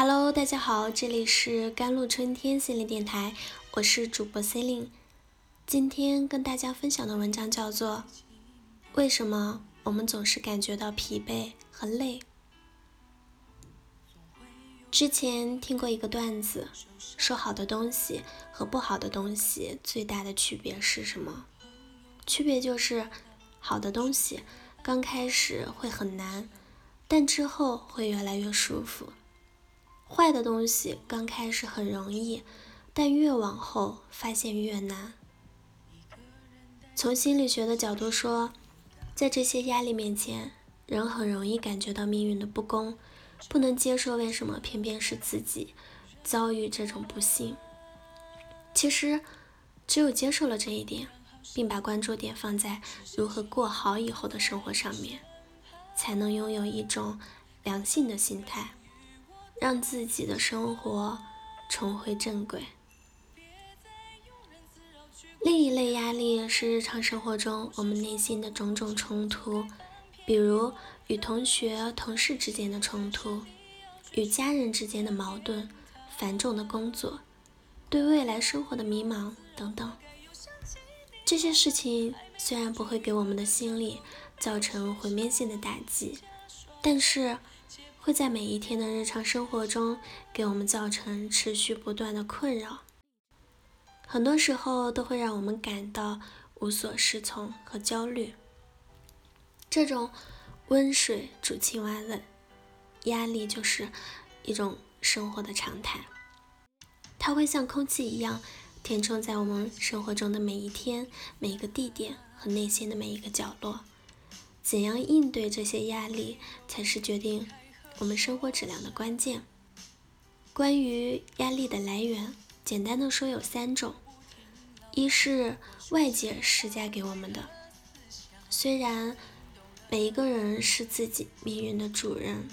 Hello，大家好，这里是甘露春天心理电台，我是主播 c e l i n e 今天跟大家分享的文章叫做《为什么我们总是感觉到疲惫和累》。之前听过一个段子，说好的东西和不好的东西最大的区别是什么？区别就是好的东西刚开始会很难，但之后会越来越舒服。坏的东西刚开始很容易，但越往后发现越难。从心理学的角度说，在这些压力面前，人很容易感觉到命运的不公，不能接受为什么偏偏是自己遭遇这种不幸。其实，只有接受了这一点，并把关注点放在如何过好以后的生活上面，才能拥有一种良性的心态。让自己的生活重回正轨。另一类压力是日常生活中我们内心的种种冲突，比如与同学、同事之间的冲突，与家人之间的矛盾，繁重的工作，对未来生活的迷茫等等。这些事情虽然不会给我们的心理造成毁灭性的打击，但是。会在每一天的日常生活中给我们造成持续不断的困扰，很多时候都会让我们感到无所适从和焦虑。这种温水煮青蛙的压力就是一种生活的常态，它会像空气一样填充在我们生活中的每一天、每一个地点和内心的每一个角落。怎样应对这些压力，才是决定。我们生活质量的关键。关于压力的来源，简单的说有三种：一是外界施加给我们的，虽然每一个人是自己命运的主人，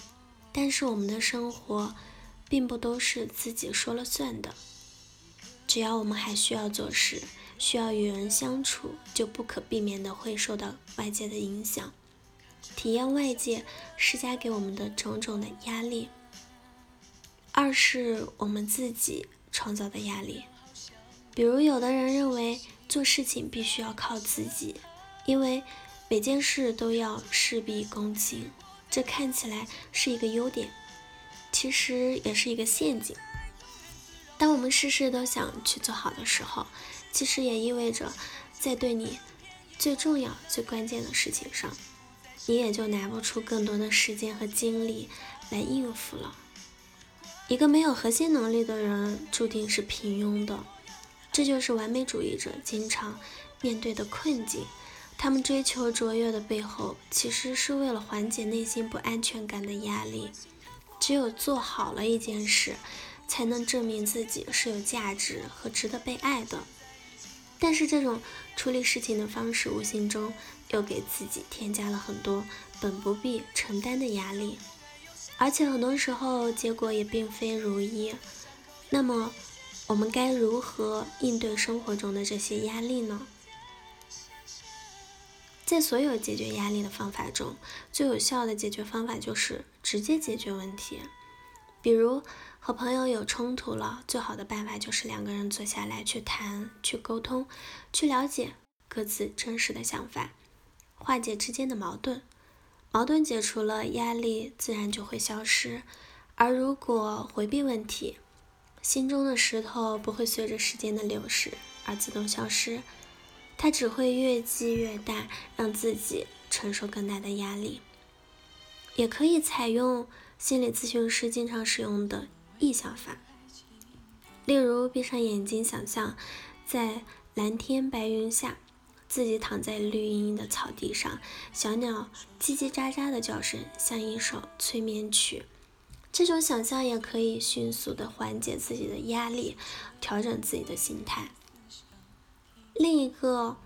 但是我们的生活并不都是自己说了算的。只要我们还需要做事，需要与人相处，就不可避免的会受到外界的影响。体验外界施加给我们的种种的压力，二是我们自己创造的压力。比如，有的人认为做事情必须要靠自己，因为每件事都要事必躬亲，这看起来是一个优点，其实也是一个陷阱。当我们事事都想去做好的时候，其实也意味着在对你最重要、最关键的事情上。你也就拿不出更多的时间和精力来应付了。一个没有核心能力的人，注定是平庸的。这就是完美主义者经常面对的困境。他们追求卓越的背后，其实是为了缓解内心不安全感的压力。只有做好了一件事，才能证明自己是有价值和值得被爱的。但是这种处理事情的方式，无形中又给自己添加了很多本不必承担的压力，而且很多时候结果也并非如意。那么，我们该如何应对生活中的这些压力呢？在所有解决压力的方法中，最有效的解决方法就是直接解决问题，比如。和朋友有冲突了，最好的办法就是两个人坐下来去谈、去沟通、去了解各自真实的想法，化解之间的矛盾。矛盾解除了，压力自然就会消失。而如果回避问题，心中的石头不会随着时间的流逝而自动消失，它只会越积越大，让自己承受更大的压力。也可以采用心理咨询师经常使用的。意象法，例如闭上眼睛，想象在蓝天白云下，自己躺在绿茵茵的草地上，小鸟叽叽喳喳的叫声像一首催眠曲。这种想象也可以迅速的缓解自己的压力，调整自己的心态。另一个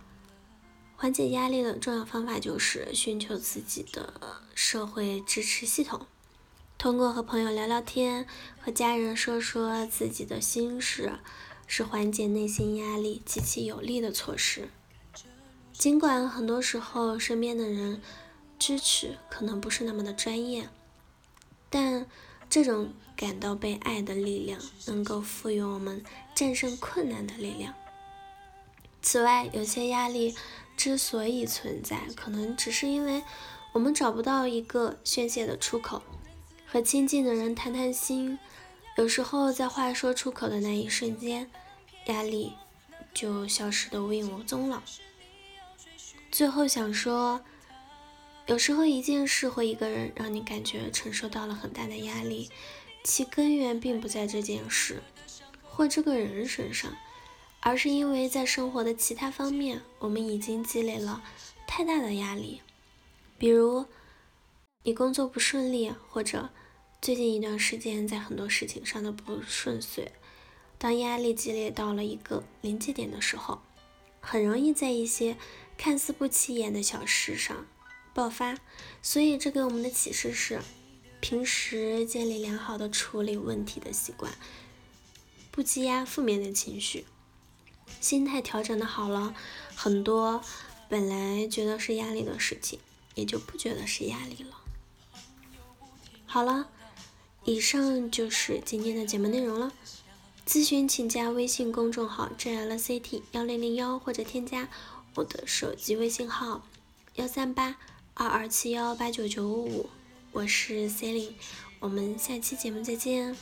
缓解压力的重要方法就是寻求自己的社会支持系统。通过和朋友聊聊天，和家人说说自己的心事，是缓解内心压力极其有力的措施。尽管很多时候身边的人支持可能不是那么的专业，但这种感到被爱的力量，能够赋予我们战胜困难的力量。此外，有些压力之所以存在，可能只是因为我们找不到一个宣泄的出口。和亲近的人谈谈心，有时候在话说出口的那一瞬间，压力就消失得无影无踪了。最后想说，有时候一件事或一个人让你感觉承受到了很大的压力，其根源并不在这件事或这个人身上，而是因为在生活的其他方面，我们已经积累了太大的压力。比如，你工作不顺利，或者最近一段时间在很多事情上的不顺遂，当压力积累到了一个临界点的时候，很容易在一些。看似不起眼的小事上爆发，所以这给我们的启示是：平时建立良好的处理问题的习惯，不积压负面的情绪，心态调整的好了，很多本来觉得是压力的事情，也就不觉得是压力了。好了，以上就是今天的节目内容了。咨询请加微信公众号 jlct 幺零零幺或者添加。我的手机微信号幺三八二二七幺八九九五五，我是 c e l i n e 我们下期节目再见。